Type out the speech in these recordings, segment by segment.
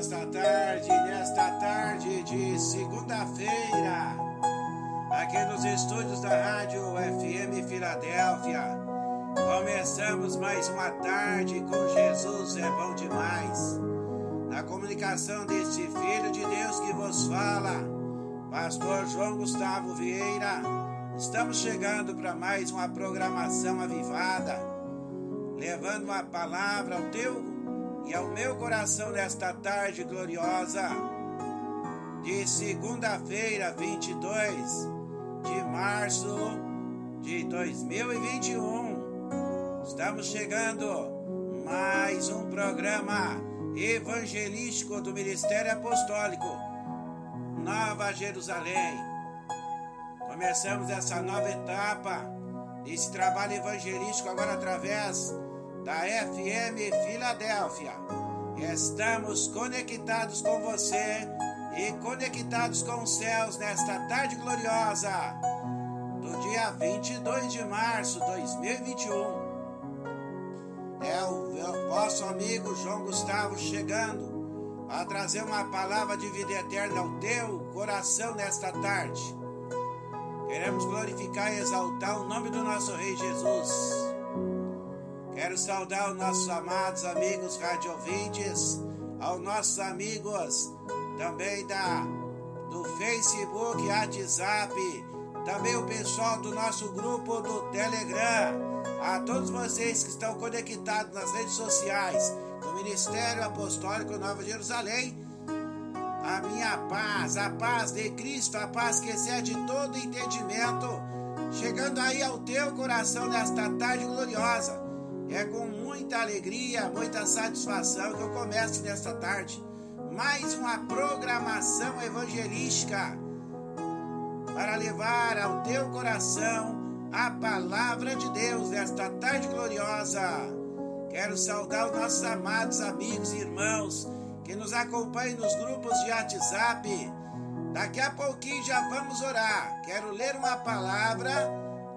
nesta tarde, nesta tarde de segunda-feira, aqui nos estúdios da Rádio FM Filadélfia. Começamos mais uma tarde com Jesus é bom demais. Na comunicação deste Filho de Deus que vos fala, Pastor João Gustavo Vieira, estamos chegando para mais uma programação avivada, levando uma palavra ao teu e ao meu coração nesta tarde gloriosa de segunda-feira, 22 de março de 2021. Estamos chegando mais um programa evangelístico do Ministério Apostólico Nova Jerusalém. Começamos essa nova etapa desse trabalho evangelístico agora através da FM Filadélfia. Estamos conectados com você e conectados com os céus nesta tarde gloriosa do dia 22 de março de 2021. É o vosso amigo João Gustavo chegando a trazer uma palavra de vida eterna ao teu coração nesta tarde. Queremos glorificar e exaltar o nome do nosso Rei Jesus. Quero saudar os nossos amados amigos radiovintes, aos nossos amigos também da do Facebook, WhatsApp, também o pessoal do nosso grupo do Telegram, a todos vocês que estão conectados nas redes sociais do Ministério Apostólico Nova Jerusalém. A minha paz, a paz de Cristo, a paz que excede todo entendimento, chegando aí ao teu coração nesta tarde gloriosa é com muita alegria, muita satisfação que eu começo nesta tarde mais uma programação evangelística para levar ao teu coração a palavra de Deus nesta tarde gloriosa. Quero saudar os nossos amados amigos e irmãos que nos acompanham nos grupos de WhatsApp. Daqui a pouquinho já vamos orar. Quero ler uma palavra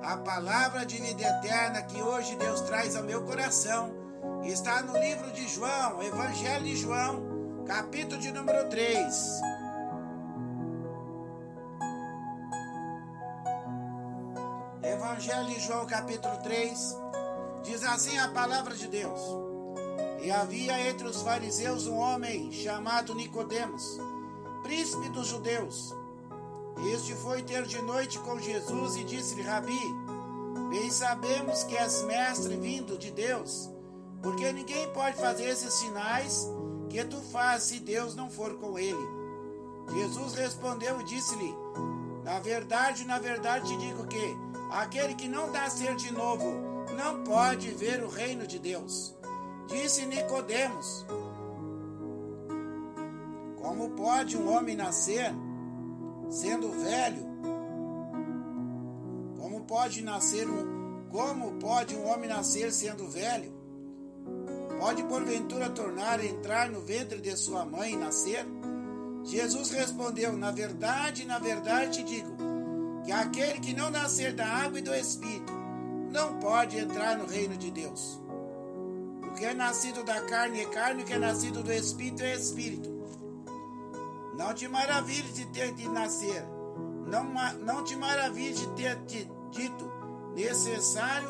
a palavra de vida eterna que hoje Deus traz ao meu coração está no livro de João, Evangelho de João, capítulo de número 3. Evangelho de João, capítulo 3, diz assim a palavra de Deus. E havia entre os fariseus um homem chamado Nicodemos, príncipe dos judeus. Este foi ter de noite com Jesus e disse-lhe: Rabi, bem sabemos que és mestre vindo de Deus, porque ninguém pode fazer esses sinais que tu fazes se Deus não for com ele. Jesus respondeu e disse-lhe: Na verdade, na verdade te digo que aquele que não nascer de novo não pode ver o reino de Deus. Disse Nicodemos: Como pode um homem nascer? Sendo velho? Como pode nascer um como pode um homem nascer sendo velho? Pode porventura tornar entrar no ventre de sua mãe e nascer? Jesus respondeu: Na verdade, na verdade te digo, que aquele que não nascer da água e do espírito não pode entrar no reino de Deus. O que é nascido da carne é carne, o que é nascido do espírito é espírito. Não te maravilhes de ter de nascer. Não, não te maravilhes de ter te dito necessário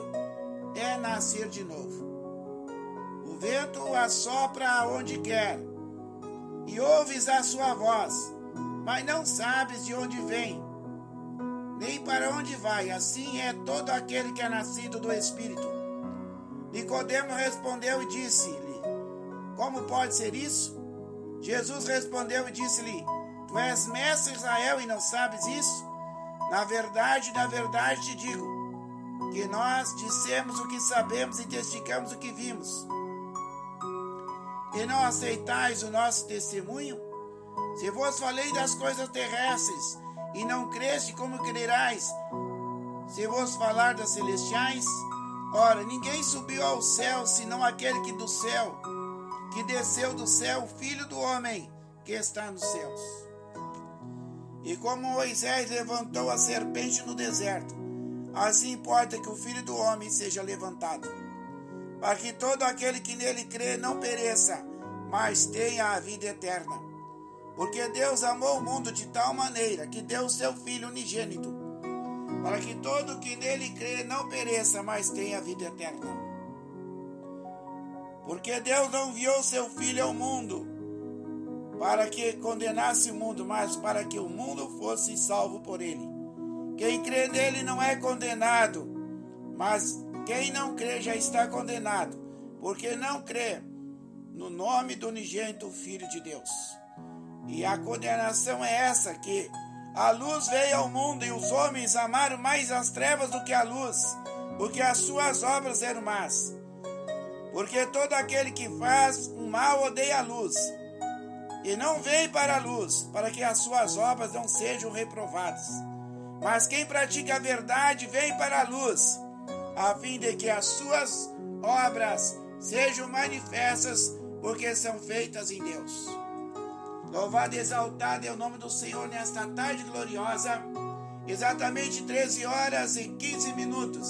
é nascer de novo. O vento assopra onde quer, e ouves a sua voz, mas não sabes de onde vem, nem para onde vai. Assim é todo aquele que é nascido do Espírito. Nicodemo respondeu e disse-lhe: Como pode ser isso? Jesus respondeu e disse-lhe: Tu és mestre Israel e não sabes isso? Na verdade, na verdade te digo que nós dissemos o que sabemos e testificamos o que vimos. E não aceitais o nosso testemunho? Se vos falei das coisas terrestres e não creste, como crerás? Se vos falar das celestiais? Ora, ninguém subiu ao céu senão aquele que do céu que desceu do céu, o Filho do Homem que está nos céus. E como Moisés levantou a serpente no deserto, assim importa que o Filho do Homem seja levantado, para que todo aquele que nele crê não pereça, mas tenha a vida eterna. Porque Deus amou o mundo de tal maneira que deu o seu Filho unigênito, para que todo que nele crê não pereça, mas tenha a vida eterna. Porque Deus não enviou seu Filho ao mundo para que condenasse o mundo, mas para que o mundo fosse salvo por ele. Quem crê nele não é condenado, mas quem não crê já está condenado, porque não crê no nome do unigênito Filho de Deus. E a condenação é essa: que a luz veio ao mundo e os homens amaram mais as trevas do que a luz, porque as suas obras eram más. Porque todo aquele que faz o mal odeia a luz, e não vem para a luz, para que as suas obras não sejam reprovadas. Mas quem pratica a verdade vem para a luz, a fim de que as suas obras sejam manifestas, porque são feitas em Deus. Louvado e exaltado é o nome do Senhor nesta tarde gloriosa, exatamente 13 horas e 15 minutos,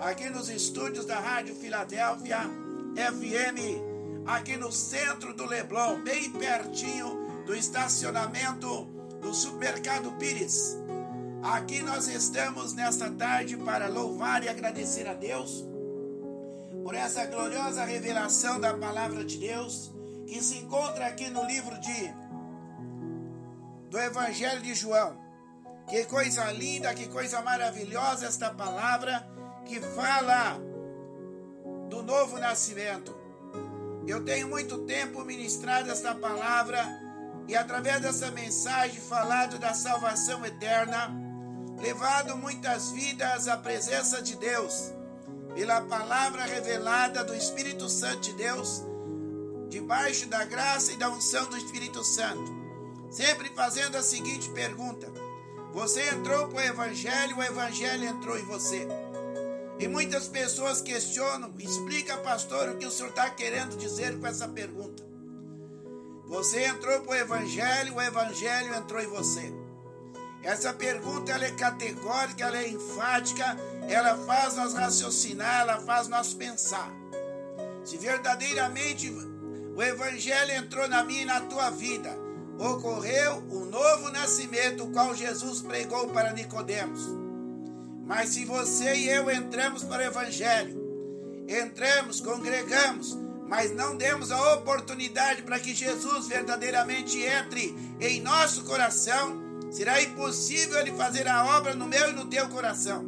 aqui nos estúdios da Rádio Filadélfia FM, aqui no centro do Leblon, bem pertinho do estacionamento do Supermercado Pires. Aqui nós estamos nesta tarde para louvar e agradecer a Deus por essa gloriosa revelação da palavra de Deus que se encontra aqui no livro de do Evangelho de João. Que coisa linda, que coisa maravilhosa esta palavra que fala do novo nascimento. Eu tenho muito tempo ministrado esta palavra e através dessa mensagem falado da salvação eterna levado muitas vidas à presença de Deus, pela palavra revelada do Espírito Santo de Deus, debaixo da graça e da unção do Espírito Santo. Sempre fazendo a seguinte pergunta: Você entrou para o Evangelho, o Evangelho entrou em você? E muitas pessoas questionam, explica, pastor, o que o senhor está querendo dizer com essa pergunta. Você entrou para o Evangelho, o Evangelho entrou em você. Essa pergunta ela é categórica, ela é enfática, ela faz nós raciocinar, ela faz nós pensar. Se verdadeiramente o Evangelho entrou na minha e na tua vida, ocorreu o um novo nascimento, o qual Jesus pregou para Nicodemos. Mas se você e eu entramos para o Evangelho, entramos, congregamos, mas não demos a oportunidade para que Jesus verdadeiramente entre em nosso coração, será impossível ele fazer a obra no meu e no teu coração.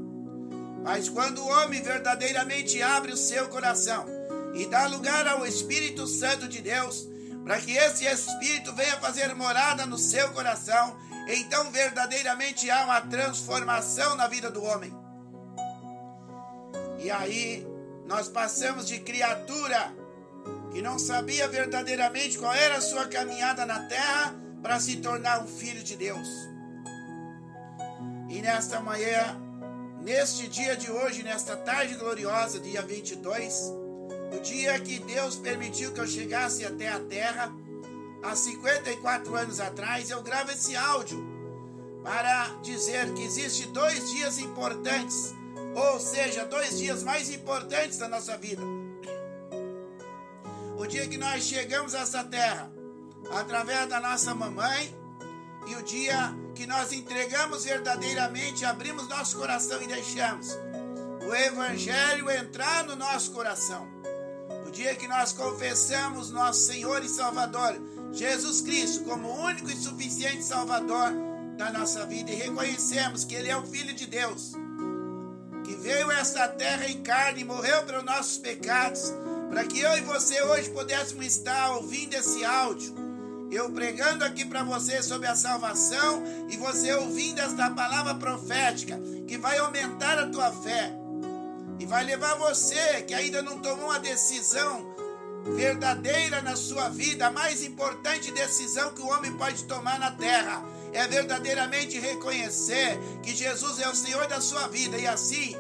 Mas quando o homem verdadeiramente abre o seu coração e dá lugar ao Espírito Santo de Deus, para que esse Espírito venha fazer morada no seu coração, então verdadeiramente há uma transformação na vida do homem. E aí nós passamos de criatura que não sabia verdadeiramente qual era a sua caminhada na terra para se tornar um filho de Deus. E nesta manhã, neste dia de hoje, nesta tarde gloriosa, dia 22, o dia que Deus permitiu que eu chegasse até a terra, há 54 anos atrás, eu gravo esse áudio para dizer que existe dois dias importantes, ou seja, dois dias mais importantes da nossa vida. O dia que nós chegamos a essa terra, através da nossa mamãe, e o dia que nós entregamos verdadeiramente, abrimos nosso coração e deixamos o Evangelho entrar no nosso coração. O dia que nós confessamos nosso Senhor e Salvador, Jesus Cristo, como único e suficiente Salvador da nossa vida e reconhecemos que Ele é o Filho de Deus, que veio a esta terra em carne e morreu pelos nossos pecados, para que eu e você hoje pudéssemos estar ouvindo esse áudio. Eu pregando aqui para você sobre a salvação e você ouvindo esta palavra profética que vai aumentar a tua fé e vai levar você que ainda não tomou uma decisão verdadeira na sua vida, a mais importante decisão que o homem pode tomar na terra é verdadeiramente reconhecer que Jesus é o Senhor da sua vida e assim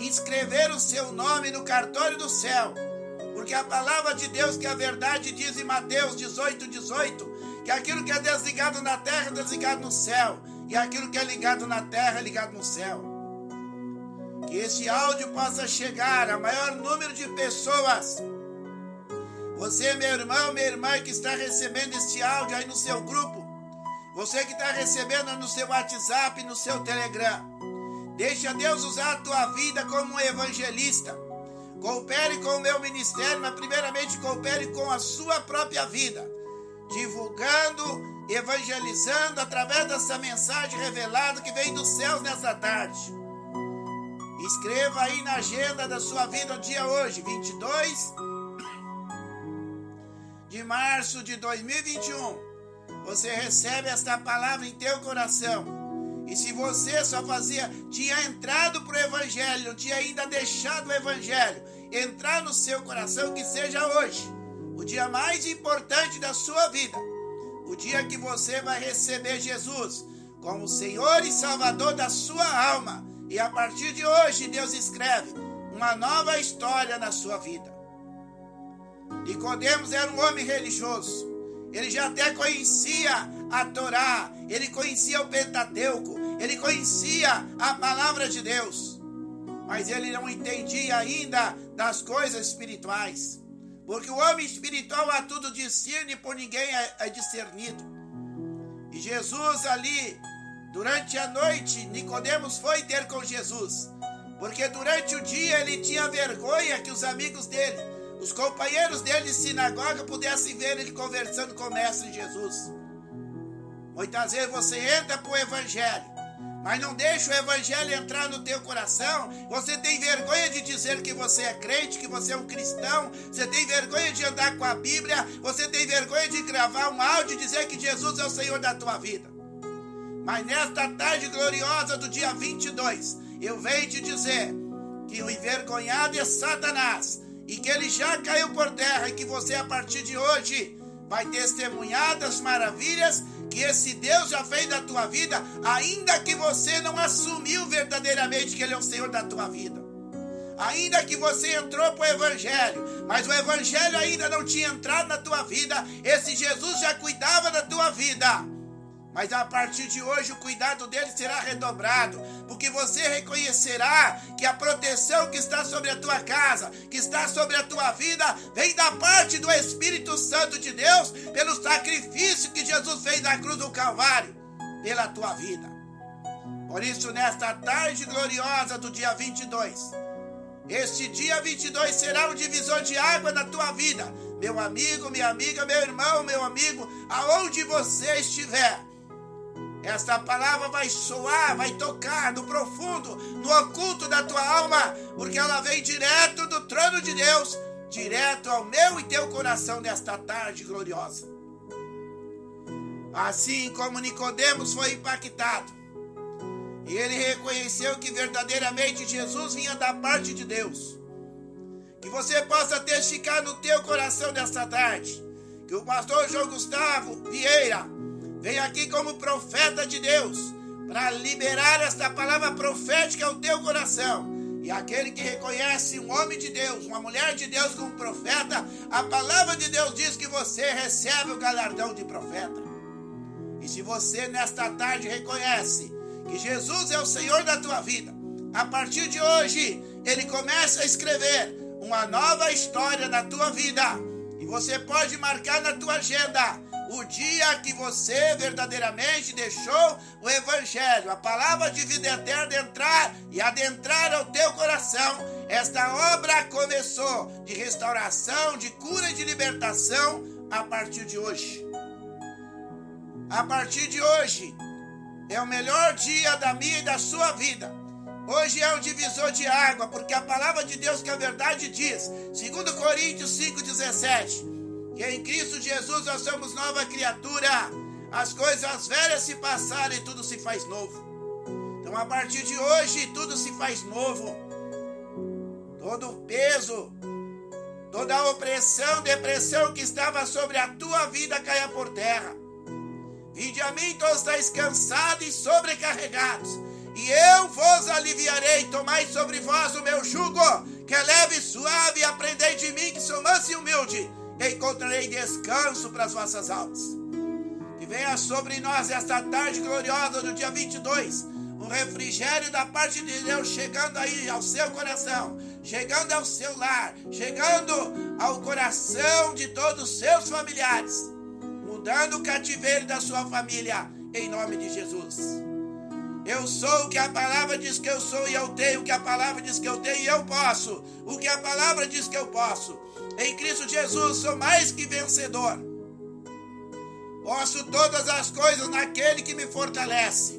inscrever o seu nome no cartório do céu porque a palavra de Deus, que é a verdade, diz em Mateus 18, 18, que aquilo que é desligado na terra é desligado no céu, e aquilo que é ligado na terra é ligado no céu. Que esse áudio possa chegar a maior número de pessoas. Você, meu irmão, minha irmã, que está recebendo este áudio aí no seu grupo. Você que está recebendo no seu WhatsApp, no seu Telegram. Deixa Deus usar a tua vida como um evangelista. Coopere com o meu ministério, mas primeiramente coopere com a sua própria vida. Divulgando, evangelizando através dessa mensagem revelada que vem dos céus nessa tarde. Escreva aí na agenda da sua vida o dia hoje, 22 de março de 2021. Você recebe esta palavra em teu coração e se você só fazia, tinha entrado para o Evangelho, tinha ainda deixado o Evangelho entrar no seu coração, que seja hoje o dia mais importante da sua vida, o dia que você vai receber Jesus como Senhor e Salvador da sua alma. E a partir de hoje, Deus escreve uma nova história na sua vida. Nicodemos era um homem religioso. Ele já até conhecia a Torá, ele conhecia o Pentateuco, ele conhecia a palavra de Deus, mas ele não entendia ainda das coisas espirituais, porque o homem espiritual a tudo discerne, por ninguém é, é discernido. E Jesus ali, durante a noite, Nicodemos foi ter com Jesus, porque durante o dia ele tinha vergonha que os amigos dele, os companheiros dele de sinagoga pudessem ver ele conversando com o mestre Jesus. Muitas vezes você entra para o evangelho, mas não deixa o evangelho entrar no teu coração. Você tem vergonha de dizer que você é crente, que você é um cristão. Você tem vergonha de andar com a Bíblia. Você tem vergonha de gravar um áudio e dizer que Jesus é o Senhor da tua vida. Mas nesta tarde gloriosa do dia 22, eu venho te dizer que o envergonhado é Satanás e que ele já caiu por terra e que você a partir de hoje vai testemunhar das maravilhas que esse Deus já fez da tua vida, ainda que você não assumiu verdadeiramente que Ele é o Senhor da tua vida. Ainda que você entrou para o Evangelho, mas o Evangelho ainda não tinha entrado na tua vida, esse Jesus já cuidava da tua vida. Mas a partir de hoje o cuidado dele será redobrado, porque você reconhecerá que a proteção que está sobre a tua casa, que está sobre a tua vida, vem da parte do Espírito Santo de Deus, pelo sacrifício que Jesus fez na cruz do Calvário, pela tua vida. Por isso, nesta tarde gloriosa do dia 22, este dia 22 será um divisor de água na tua vida, meu amigo, minha amiga, meu irmão, meu amigo, aonde você estiver. Esta palavra vai soar, vai tocar no profundo, no oculto da tua alma, porque ela vem direto do trono de Deus, direto ao meu e teu coração nesta tarde gloriosa. Assim como Nicodemos foi impactado, e ele reconheceu que verdadeiramente Jesus vinha da parte de Deus. Que você possa testificar no teu coração nesta tarde, que o pastor João Gustavo Vieira Vem aqui como profeta de Deus para liberar esta palavra profética ao teu coração. E aquele que reconhece um homem de Deus, uma mulher de Deus como profeta, a palavra de Deus diz que você recebe o galardão de profeta. E se você nesta tarde reconhece que Jesus é o Senhor da tua vida, a partir de hoje ele começa a escrever uma nova história da tua vida. E você pode marcar na tua agenda o dia que você verdadeiramente deixou o Evangelho, a palavra de vida eterna entrar e adentrar ao teu coração, esta obra começou de restauração, de cura e de libertação a partir de hoje. A partir de hoje é o melhor dia da minha e da sua vida. Hoje é o divisor de água, porque a palavra de Deus que a verdade diz, segundo Coríntios 5:17, que em Cristo Jesus nós somos nova criatura. As coisas velhas se passaram e tudo se faz novo. Então, a partir de hoje, tudo se faz novo. Todo o peso, toda a opressão, depressão que estava sobre a tua vida caia por terra. Vinde a mim, todos estáis cansados e sobrecarregados, e eu vos aliviarei. Tomai sobre vós o meu jugo, que é leve e suave, e aprendei de mim, que sou manso e humilde encontrarei descanso para as vossas almas. Que venha sobre nós esta tarde gloriosa do dia 22, um refrigério da parte de Deus chegando aí ao seu coração, chegando ao seu lar, chegando ao coração de todos os seus familiares, mudando o cativeiro da sua família, em nome de Jesus. Eu sou o que a palavra diz que eu sou e eu tenho o que a palavra diz que eu tenho e eu posso. O que a palavra diz que eu posso. Em Cristo Jesus sou mais que vencedor. Posso todas as coisas naquele que me fortalece.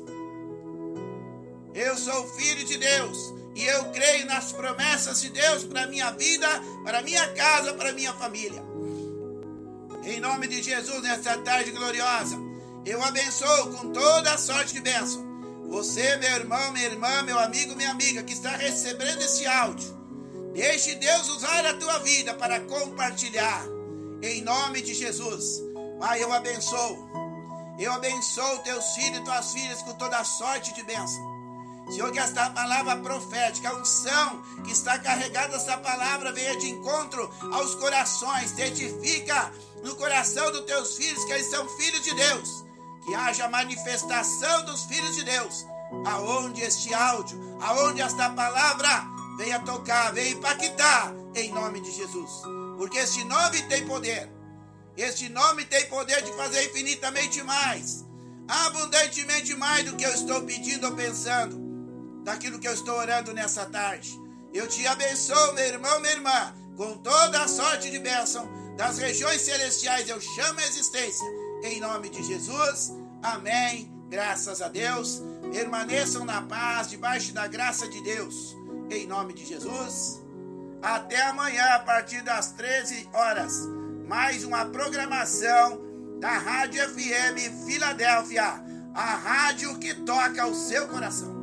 Eu sou filho de Deus e eu creio nas promessas de Deus para minha vida, para minha casa, para minha família. Em nome de Jesus, nesta tarde gloriosa, eu abençoo com toda a sorte de bênção. Você, meu irmão, minha irmã, meu amigo, minha amiga, que está recebendo esse áudio. Deixe Deus usar a tua vida para compartilhar. Em nome de Jesus. Pai, eu abençoo. Eu abençoo teus filhos e tuas filhas com toda sorte de bênção. Senhor, que esta palavra profética, a unção que está carregada, essa palavra venha de encontro aos corações, testifica no coração dos teus filhos que eles são filhos de Deus. Que haja manifestação dos filhos de Deus, aonde este áudio, aonde esta palavra venha tocar, venha impactar, em nome de Jesus. Porque este nome tem poder, este nome tem poder de fazer infinitamente mais, abundantemente mais do que eu estou pedindo ou pensando daquilo que eu estou orando nessa tarde. Eu te abençoo, meu irmão, minha irmã, com toda a sorte de bênção das regiões celestiais. Eu chamo a existência em nome de Jesus. Amém. Graças a Deus. Permaneçam na paz, debaixo da graça de Deus. Em nome de Jesus. Até amanhã, a partir das 13 horas. Mais uma programação da Rádio FM Filadélfia. A rádio que toca o seu coração.